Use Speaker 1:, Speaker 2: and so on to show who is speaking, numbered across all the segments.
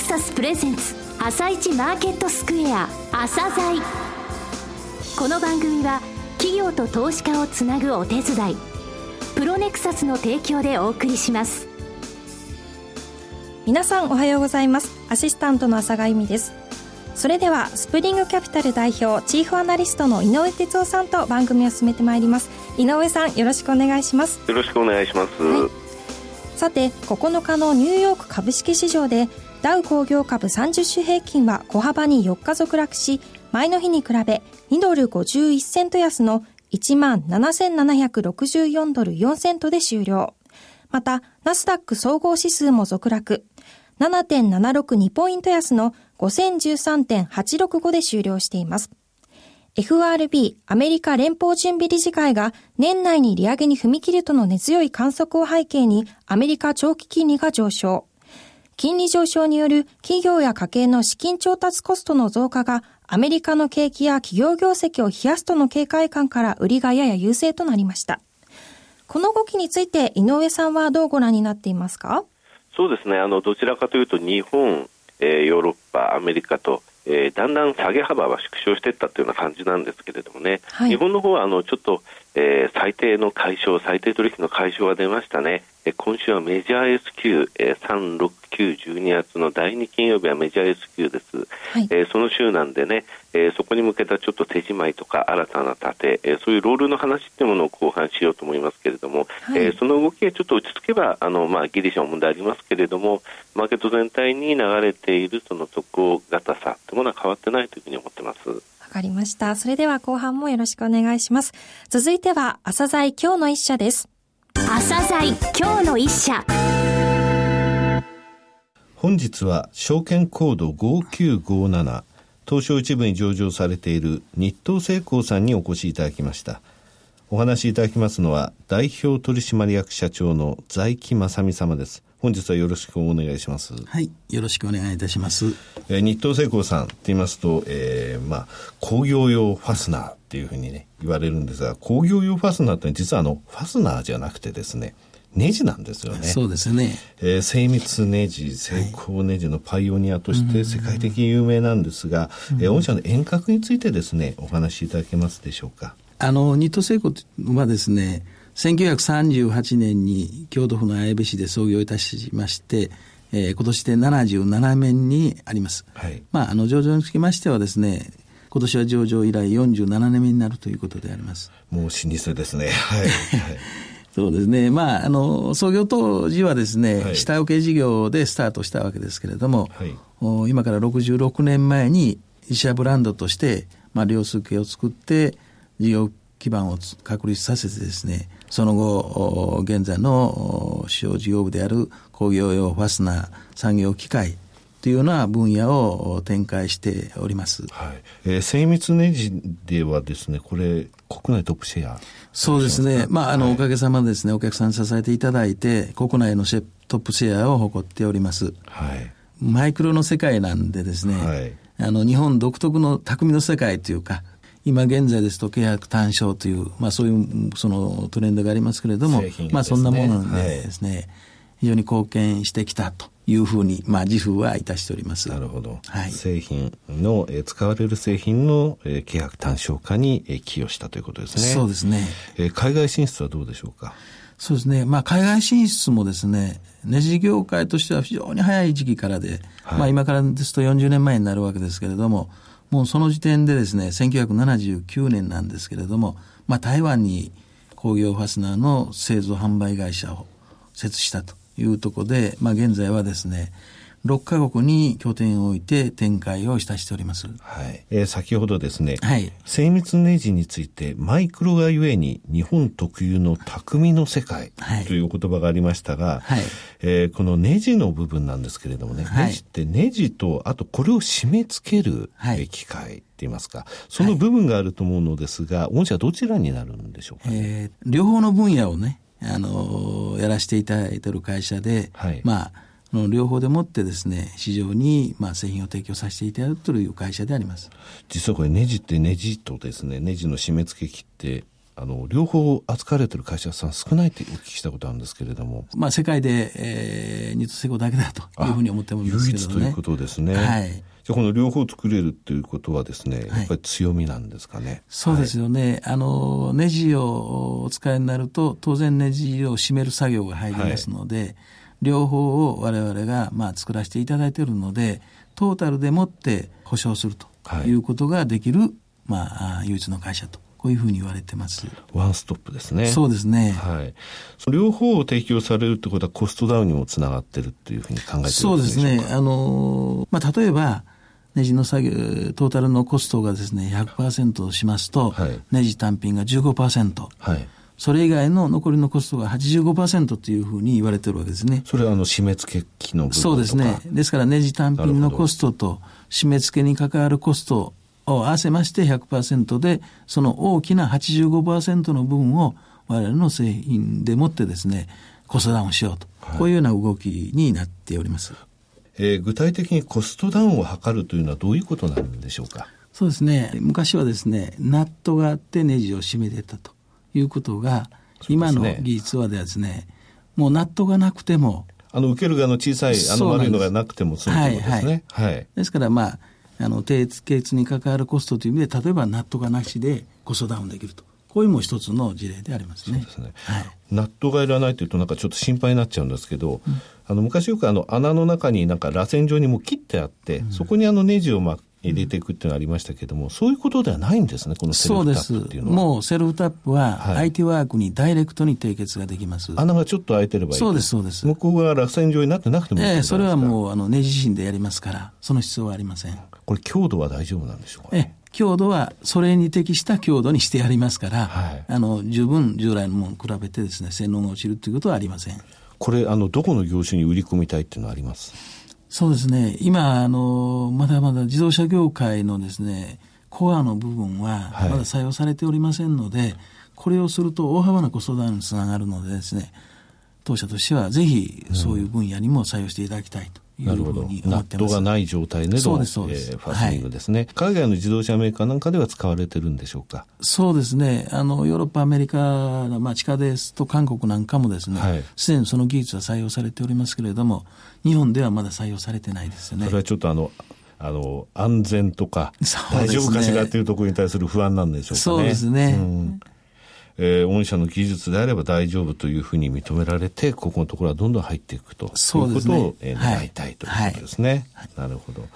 Speaker 1: クサスプレゼンツ朝一マーケットスクエア朝鮮。この番組は企業と投資家をつなぐお手伝いプロネクサスの提供でお送りします。
Speaker 2: 皆さんおはようございます。アシスタントの朝賀由美です。それではスプリングキャピタル代表チーフアナリストの井上哲夫さんと番組を進めてまいります。井上さんよろしくお願いします。
Speaker 3: よろしくお願いします、はい、
Speaker 2: さて9日のニューヨーク株式市場でダウ工業株30種平均は小幅に4日続落し前の日に比べ2ドル51セント安の17,764ドル4セントで終了。また、ナスダック総合指数も続落。7.762ポイント安の5013.865で終了しています。FRB アメリカ連邦準備理事会が年内に利上げに踏み切るとの根強い観測を背景にアメリカ長期金利が上昇。金利上昇による企業や家計の資金調達コストの増加がアメリカの景気や企業業績を冷やすとの警戒感から売りがやや優勢となりました。この動きについて井上さんはどうご覧になっていますか？
Speaker 3: そうですね。あの、どちらかというと日本、えー、ヨーロッパ、アメリカと、えー、だんだん下げ幅は縮小していったというような感じなんですけれどもね、はい、日本の方はあのちょっと、えー、最低の解消、最低取引の解消が出ましたね。え今週はメジャー S q えー、3、6、9、12月の第2金曜日はメジャー S q です、はい、えー、その週なんでね、えー、そこに向けたちょっと手仕舞いとか新たな盾、えー、そういうロールの話っていうものを後半しようと思いますけれども、はい、えー、その動きがちょっと落ち着けばあの、まあ、ギリシャも問題ありますけれどもマーケット全体に流れているその底堅さというものは変わってないというふうに思ってます。
Speaker 2: わかりました。それでは後半もよろしくお願いします。続いては、朝鮮今日の一社です。
Speaker 1: 朝鮮今日の一社。
Speaker 4: 本日は証券コード5957東証一部に上場されている日東製鋼さんにお越しいただきましたお話しいただきますのは代表取締役社長の在木正美様です本日はよろしくお願いします。
Speaker 5: はい、よろしくお願いいたします。
Speaker 4: えー、日東製鋼さんって言いますと、えー、まあ、工業用ファスナーっていうふうにね、言われるんですが、工業用ファスナーって実はあの、ファスナーじゃなくてですね、ネジなんですよね。
Speaker 5: そうですね。
Speaker 4: えー、精密ネジ、精工ネジのパイオニアとして世界的に有名なんですが、うん、えー、御社の遠隔についてですね、お話しいただけますでしょうか。
Speaker 5: あの、日東製鋼はですね、1938年に京都府の綾部市で創業いたしまして、えー、今年で77年にあります。はい、まあ、あの、上場につきましてはですね、今年は上場以来47年目になるということであります。
Speaker 4: もう老舗ですね。はい。はい
Speaker 5: そうですね。まあ、あの、創業当時はですね、はい、下請け事業でスタートしたわけですけれども、はい、お今から66年前に自社ブランドとして、まあ、量数計を作って、事業基盤を確立させてですね、その後、現在の主要事業部である工業用ファスナー、産業機械というような分野を展開しております。
Speaker 4: はい。えー、精密ネジではですね、これ、国内トップシェア
Speaker 5: そうですね。まあ、あの、はい、おかげさまですね、お客さんに支えていただいて、国内のトップシェアを誇っております。はい。マイクロの世界なんでですね、はい、あの、日本独特の匠の世界というか、今現在ですと契約単勝という、まあそういうそのトレンドがありますけれども、ね、まあそんなものでですね、はい、非常に貢献してきたというふうに、まあ自負はいたしております。
Speaker 4: なるほど。はい。製品の、えー、使われる製品の、えー、契約単勝化に、えー、寄与したということですね。
Speaker 5: そうですね。
Speaker 4: えー、海外進出はどうでしょうか？
Speaker 5: そうですね。まあ、海外進出もですね、ネジ業界としては非常に早い時期からで、はい、まあ、今からですと40年前になるわけですけれども、もうその時点でですね、1979年なんですけれども、まあ、台湾に工業ファスナーの製造販売会社を設置したというところで、まあ、現在はですね、6カ国に拠点を置いて展開をいたしております。
Speaker 4: はい。えー、先ほどですね、はい。精密ネジについて、マイクロがゆえに日本特有の匠の世界という言葉がありましたが、はい。えー、このネジの部分なんですけれどもね、はい、ネジってネジと、あとこれを締め付ける機械。って言いますか、その部分があると思うのですが、御社どちらになるんでしょうか、ね、え
Speaker 5: ー、両方の分野をね、あのー、やらせていただいている会社で、はい、まあ、の両方でもってですね、市場にまあ製品を提供させていただくという会社であります。
Speaker 4: 実はこれネジってネジとですね、ネジの締め付け機ってあの、両方扱われてる会社さん少ないってお聞きしたことあるんですけれども。
Speaker 5: まあ、世界で、ええー、ニトセコだけだというふうに思ってもいますけどね。
Speaker 4: 唯一ということですね。はい。じゃこの両方作れるっていうことはですね、やっぱり強みなんですかね。はい、
Speaker 5: そうですよね。あの、ネジをお使いになると、当然ネジを締める作業が入りますので、はい、両方を我々が、まあ、作らせていただいているので、トータルでもって保証するということができる、まあ、唯一の会社とこういうふうに言われてます。
Speaker 4: ワンストップですね。
Speaker 5: そうですね。
Speaker 4: はい。両方を提供されるってことはコストダウンにもつながってるっていうふうに考えてるんでしょうか？
Speaker 5: そうですね。あの、まあ、例えば、ネジの作業、トータルのコストがですね、100%しますと、はい、ネジ単品が15%。はい。それ以外の残りのコストが85%というふうに言われてるわけですね。
Speaker 4: それはあの締め付け機の部分
Speaker 5: そうですね。ですからネジ単品のコストと締め付けに関わるコストを合わせまして100%で、その大きな85%の部分を我々の製品でもってですね、コストダウンしようと、はい、こういうような動きになっております。
Speaker 4: えー、具体的にコストダウンを図るというのはどういうことなんでしょうか？
Speaker 5: そうですね。昔はですね、ナットがあってネジを締めてたということが、今の技術はですね、もうナットがなくても、
Speaker 4: あの受ける側の小さいあの丸いのがなくても済むということですね。はい、はいはい、
Speaker 5: ですからまああの低血に関わるコストという意味で例えばナットがなしでコストダウンできると。こういうも一つの事例でありますね。すね。
Speaker 4: はい、ナットがいらないというとなんかちょっと心配になっちゃうんですけど、うん、あの昔よくあの穴の中になんか螺旋状にも切ってあって、うん、そこにあのネジをまあ入れていくっていうのがありましたけれども、そういうことではないんですね、このセルフタップっていうのは。
Speaker 5: もうセルフタップは、IT ワークにダイレクトに締結ができます。
Speaker 4: 穴がちょっと開いてればいい
Speaker 5: そうです、そうです。
Speaker 4: 向こうが螺旋状になってなくてもいいえ
Speaker 5: え、それはもう、あの、ネジ芯でやりますから、その必要はありません。
Speaker 4: これ、強度は大丈夫なんでしょうか、ね、
Speaker 5: ええ。強度はそれに適した強度にしてやりますから、はい、あの十分従来のものに比べてですね性能が落ちるということはありません
Speaker 4: これあのどこの業種に売り込みたいっていうのはあります
Speaker 5: そうですね。今、あの、まだまだ自動車業界のですね、コアの部分はまだ採用されておりませんので、はい、これをすると大幅なコストダウンにつながるのでですね、当社としてはぜひそういう分野にも採用していただきたいと。なるほど。
Speaker 4: ナットがない状態でのでです、えー、ファスニングですね、はい、海外の自動車メーカーなんかでは使われてるんでしょうか？
Speaker 5: そうですね。あの、ヨーロッパ、アメリカ、まあ、地下ですと韓国なんかもですね、す、で、にその技術は採用されておりますけれども、日本ではまだ採用されてないですよね。
Speaker 4: それはちょっとあの、あの、安全とか、大丈夫かしらっていうところに対する不安なんでしょうかね。
Speaker 5: そうですね。うん
Speaker 4: えー、御社の技術であれば大丈夫というふうに認められて、ここのところはどんどん入っていくということを、ね。えー、願いたいということですね、はい。はい、なるほど。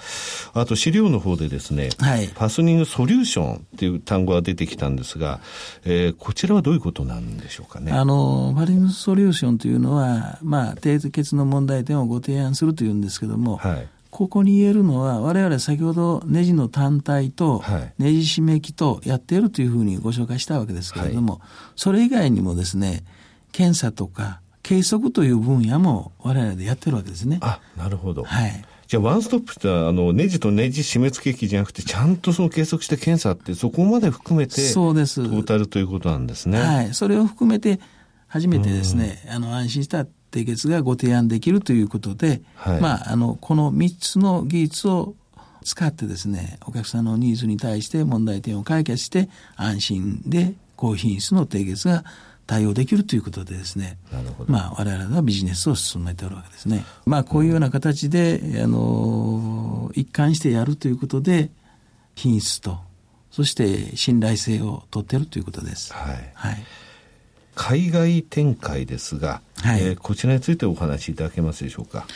Speaker 4: あと資料の方でですね、はい、ファスニングソリューションっていう単語が出てきたんですが、えー、こちらはどういうことなんでしょうかね。
Speaker 5: あの、ファスニングソリューションというのは、まあ、低血の問題点をご提案するというんですけども、はいここに言えるのは、我々先ほどネジの単体とネジ締め機とやっているというふうにご紹介したわけですけれども、はい、それ以外にもですね、検査とか計測という分野も我々でやってるわけですね。
Speaker 4: あ、なるほど。はい。じゃあ、ワンストップってあの、ネジとネジ締め付け機じゃなくて、ちゃんとその計測して検査って、そこまで含めて、そうです。トータルということなんですね。
Speaker 5: はい。それを含めて、初めてですね、あの、安心した締結がご提案できるということで、はい、まあ、あの、この3つの技術を使ってですね、お客さんのニーズに対して問題点を解決して、安心で高品質の締結が対応できるということでですね、まあ、我々はビジネスを進めておるわけですね。まあ、こういうような形で、あの、一貫してやるということで、品質と、そして信頼性を取っているということです。はい。はい
Speaker 4: 海外展開ですが、はい、えー、こちらについてお話しいただけますでしょうか？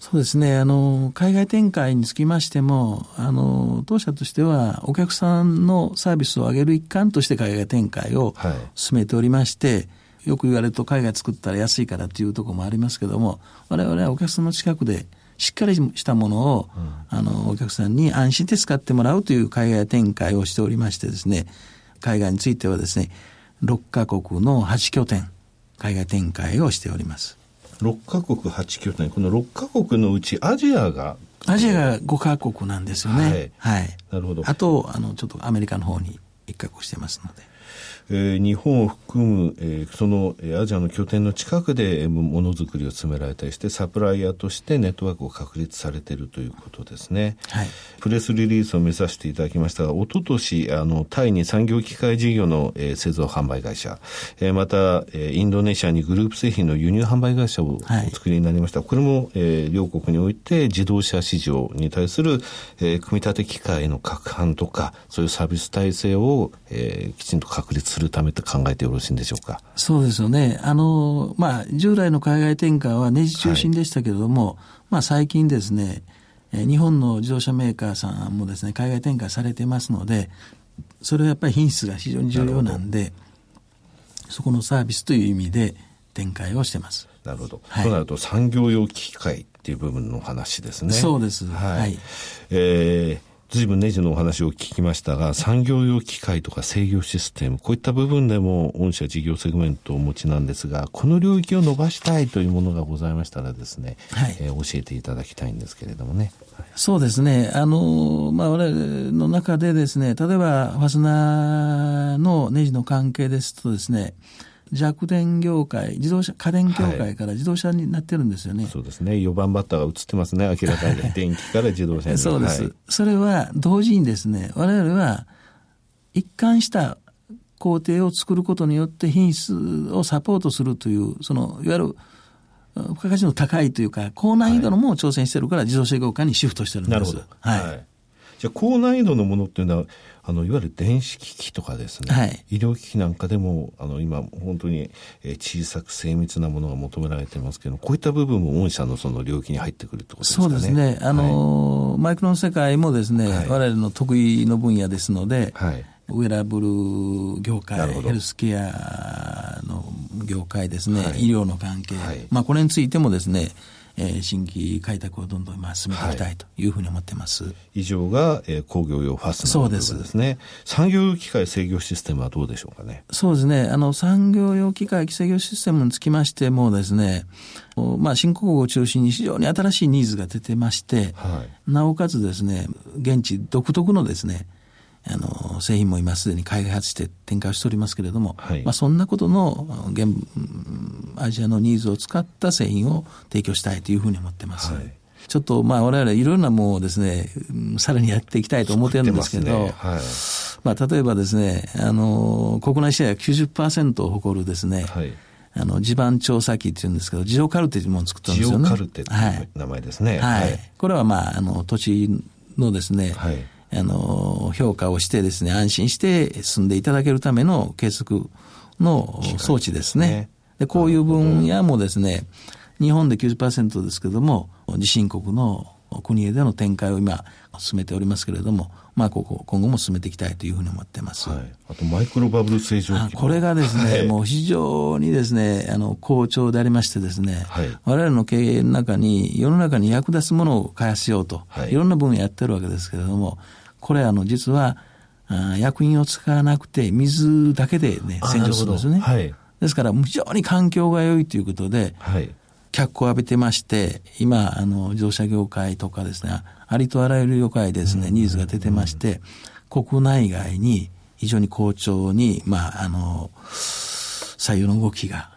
Speaker 5: そうですね。あの、海外展開につきましても、あの、当社としては、お客さんのサービスを上げる一環として海外展開を進めておりまして、はい、よく言われると海外作ったら安いからというところもありますけども、我々はお客さんの近くで、しっかりしたものを、うん、あの、お客さんに安心して使ってもらうという海外展開をしておりましてですね、海外についてはですね、6カ国の8拠点、海外展開をしております。
Speaker 4: 6カ国8拠点、この6カ国のうちアジアが
Speaker 5: アジアが5カ国なんですよね。はい。はい、なるほど。あと、あの、ちょっとアメリカの方に1カ国してますので。
Speaker 4: えー、日本を含む、えー、そのアジアの拠点の近くでものづくりを進められたりしてサプライヤーとしてネットワークを確立されているということですね、はい、プレスリリースを目指していただきましたが一昨年あのタイに産業機械事業の、えー、製造販売会社、えー、また、えー、インドネシアにグループ製品の輸入販売会社をお作りになりました、はい、これも、えー、両国において自動車市場に対する、えー、組み立て機械の拡販とかそういうサービス体制を、えー、きちんと確立するためと考えてよろしいんでしょうか？
Speaker 5: そうですよね。あの、まあ、従来の海外転換はネジ中心でしたけれども、はい、まあ、最近ですね、日本の自動車メーカーさんもですね、海外転換されてますので、それはやっぱり品質が非常に重要なんで、そこのサービスという意味で展開をしてます。
Speaker 4: なるほど。はい、となると産業用機械っていう部分の話ですね。
Speaker 5: そうです。はい。はい、
Speaker 4: えー随分ネジのお話を聞きましたが、産業用機械とか制御システム、こういった部分でも御社事業セグメントをお持ちなんですが、この領域を伸ばしたいというものがございましたらですね、はい、えー、教えていただきたいんですけれどもね。
Speaker 5: そうですね。あの、まあ、我々の中でですね、例えば、ファスナーのネジの関係ですとですね、弱電業界、自動車、家電業界から自動車になってるんですよね。はい、
Speaker 4: そうですね。4番バッターが映ってますね。明らかに。電気から自動車に。
Speaker 5: そうです、はい、それは同時にですね、我々は一貫した工程を作ることによって品質をサポートするという、その、いわゆる、付加価値の高いというか、高難易度のも挑戦してるから自動車業界にシフトしてるんです。なるほど。はい。はい、
Speaker 4: じゃあ、高難易度のものっていうのは、あのいわゆる電子機器とかですね、はい、医療機器なんかでもあの今本当に小さく精密なものが求められてますけどこういった部分も御社のその領域に入ってくるってことですかね。
Speaker 5: そうですね。あの、はい、マイクロの世界もですね、はい、我々の得意の分野ですので、はい、ウェラブル業界ヘルスケアの業界ですね、医療の関係、まあ、これについてもですねえー、新規開拓をどんどんまあ進めていきたいというふうに思ってます。はい、
Speaker 4: 以上が、えー、工業用ファスナーそうですですね。産業用機械制御システムはどうでしょうかね？
Speaker 5: そうですね。あの産業用機械制御システムにつきましてもですね、まあ、新興国を中心に非常に新しいニーズが出てまして、はい、なおかつですね、現地独特のですね、あの製品も今すでに開発して展開をしておりますけれども、はい、まあ、そんなことの現アジアのニーズを使った製品を提供したいというふうに思ってます。はい、ちょっとまあ我々いろんなものですね、さらにやっていきたいと思ってるんですけど、ねはい、まあ例えばですね、あの、国内シェア90%を誇るですね、はいあの、地盤調査機っていうんですけど、ジオカルテというものを作ったんですよね。
Speaker 4: ジオカルテっていう名前ですね。
Speaker 5: はい。はい、これはまあ、あの、土地のですね、はい、あの、評価をしてですね、安心して住んでいただけるための計測の装置ですね。で、こういう分野もですね、日本で90%ですけども、地震国の国へでの展開を今進めておりますけれども、まあ、ここ、今後も進めていきたいというふうに思ってます。はい、
Speaker 4: あと、マイクロバブル正常
Speaker 5: 期。これがですね、はい、もう非常にですね、あの、好調でありましてですね、はい、我々の経営の中に、世の中に役立つものを開発しようと、はい、いろんな分野やってるわけですけれども、これ、あの、実は、あ薬品を使わなくて、水だけでね、洗浄するんですね。はい。ですから、非常に環境が良いということで、はい。脚光を浴びてまして、今、あの、自動車業界とかですね、ありとあらゆる業界でですね、ニーズが出てまして、国内外に非常に好調に、まあ、あの、採用の動きが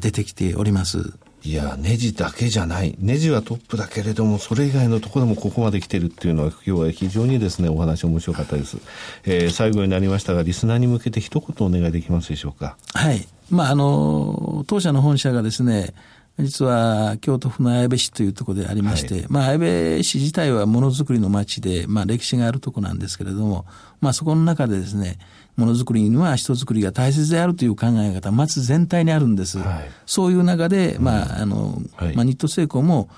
Speaker 5: 出てきております。
Speaker 4: いや、ネジだけじゃない。ネジはトップだけれども、それ以外のところでもここまで来てるっていうのは、今日は非常にですね、お話面白かったです。えー、最後になりましたが、リスナーに向けて一言お願いできますでしょうか。
Speaker 5: はい。まあ、あの、当社の本社がですね、実は京都府の綾部市というところでありまして、はい、まあ、綾部市自体はものづくりの町で、まあ、歴史があるところなんですけれども、まあ、そこの中でですね、ものづくりには人づくりが大切であるという考え方、まず全体にあるんです。はい、そういう中で、まあ、あの、はい、まあ、ニット成功も、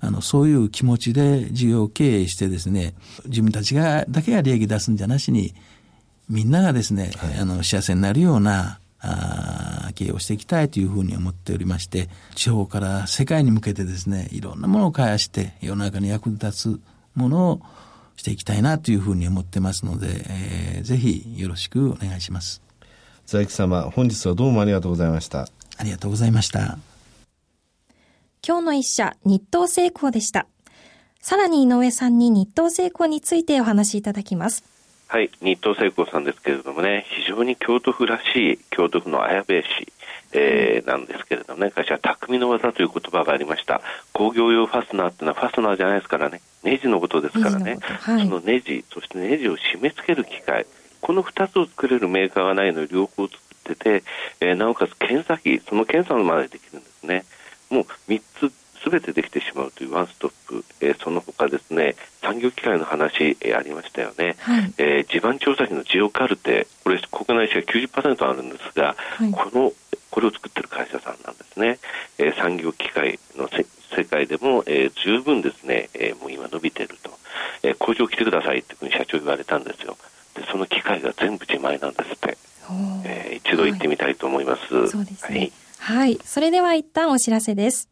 Speaker 5: あの、そういう気持ちで事業経営してですね、自分たちが、だけが利益出すんじゃなしに、みんながですね、はい、あの、幸せになるような、あ経営をしていきたいというふうに思っておりまして、地方から世界に向けてですね、いろんなものを開発して、世の中に役立つものをしていきたいなというふうに思ってますので、えー、ぜひよろしくお願いします。
Speaker 4: 財木様、本日はどうもありがとうございました。
Speaker 5: ありがとうございました。
Speaker 2: 今日の一社、日東成功でした。さらに井上さんに日東成功についてお話しいただきます。
Speaker 3: はい、日東聖光さんですけれどもね、非常に京都府らしい京都府の綾部市、えー、なんですけれどもね、会社は匠の技という言葉がありました。工業用ファスナーっていうのはファスナーじゃないですからね、ネジのことですからね、はい、そのネジ、そしてネジを締め付ける機械、この2つを作れるメーカーがないのを両方作ってて、えー、なおかつ検査機、その検査までできるんですね。もう3つすべてできてしまうというワンストップ、えー、その他ですね産業機械の話、えー、ありましたよね、はい、えー、地盤調査費のジオカルテこれ国内シェア90%あるんですが、はい、このこれを作ってる会社さんなんですね、えー、産業機械の世界でも、えー、十分ですね、えー、もう今伸びてると、えー、工場来てくださいってふうに社長言われたんですよ。でその機械が全部自前なんですって、えー、一度行ってみたいと思います、はい、
Speaker 2: そうですね、はい。はい。それでは一旦お知らせです。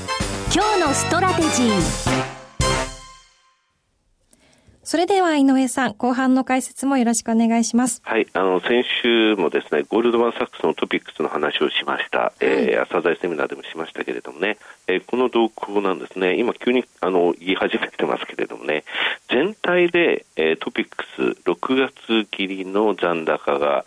Speaker 1: 今日のストラテジー
Speaker 2: それでは井上さん、後半の解説もよろしくお願いします。
Speaker 3: はい、あの先週もですね、ゴールドマンサックスの TOPIX の話をしました。はい、えー、朝鮮セミナーでもしましたけれどもね、えー、この動向なんですね。今急にあの言い始めてますけれどもね、全体で、えー、トピックス6月切りの残高が、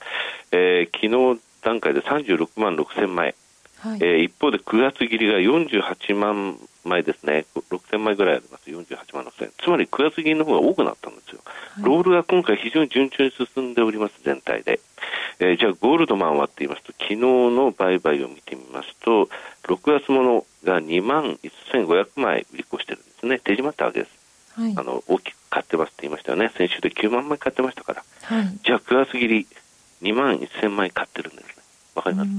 Speaker 3: えー、昨日段階で36万6千枚。はい、えー、一方で9月切りが48万枚ですね、6000枚ぐらいあります、48万6000、つまり9月切りの方が多くなったんですよ、はい、ロールが今回、非常に順調に進んでおります、全体で。えー、じゃあ、ゴールドマンはって言いますと、昨日の売買を見てみますと、6月ものが2万1500枚売り越してるんですね、手締まったわけです。はい、あの大きく買ってますって言いましたよね、先週で9万枚買ってましたから、はい、じゃあ9月切り2万1000枚買ってるんですね、わかります、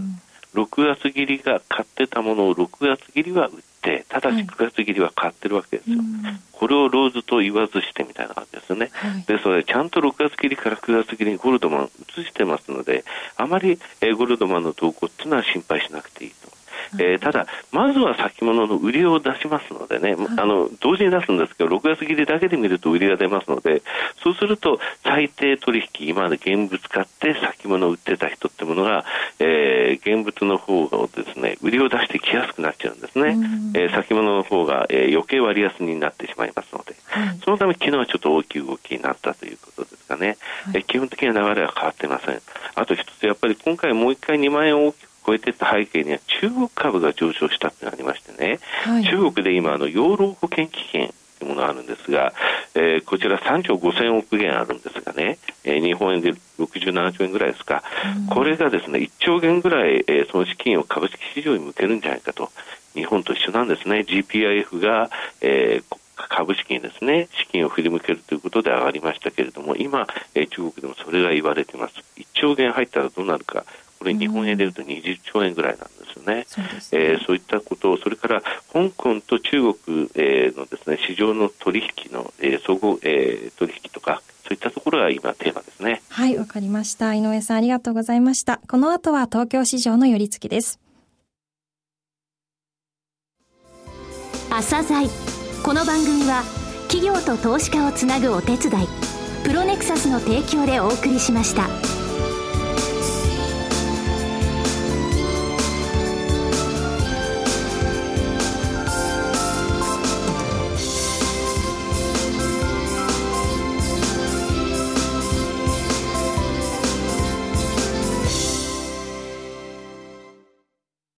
Speaker 3: 6月切りが買ってたものを6月切りは売って、ただし9月切りは買ってるわけですよ。はい、これをローズと言わずしてみたいな感じですよね。はい、ですので、ちゃんと6月切りから9月切りにゴールドマン移してますので、あまり、えー、ゴールドマンの動向っていうのは心配しなくていいと。えー、ただ、まずは先物の売りを出しますのでね、はい、あの同時に出すんですけど、6月切りだけで見ると売りが出ますので、そうすると、最低取引、今まで現物買って先物を売ってた人ってものが、えー、現物の方をですね、売りを出してきやすくなっちゃうんですね。えー、先物の方が、えー、余計割安になってしまいますので、はい、そのため昨日はちょっと大きい動きになったということですかね。はい、え基本的な流れは変わってません。あと一つ、やっぱり今回もう一回2万円を大きく超えていった背景には中国株が上昇したってありましてね、はい、中国で今あの養老保険基金というものがあるんですが、えー、こちら3兆5000億元あるんですがね、えー、日本円で67兆円ぐらいですか、うん、これがですね1兆元ぐらい、えー、その資金を株式市場に向けるんじゃないかと。日本と一緒なんですね。GPIF が、えー、株式にですね資金を振り向けるということで上がりましたけれども今、えー、中国でもそれが言われています。1兆元入ったらどうなるかこれ日本円でいうと20兆円ぐらいなんですよね。そう、ね、えー、そういったことを、それから香港と中国、えー、のですね市場の取引の、えー、総合、えー、取引とか、そういったところが今テーマですね。
Speaker 2: はい、わかりました。井上さんありがとうございました。この後は東京市場の寄り付きです。
Speaker 1: 朝鮮この番組は企業と投資家をつなぐお手伝いプロネクサスの提供でお送りしました。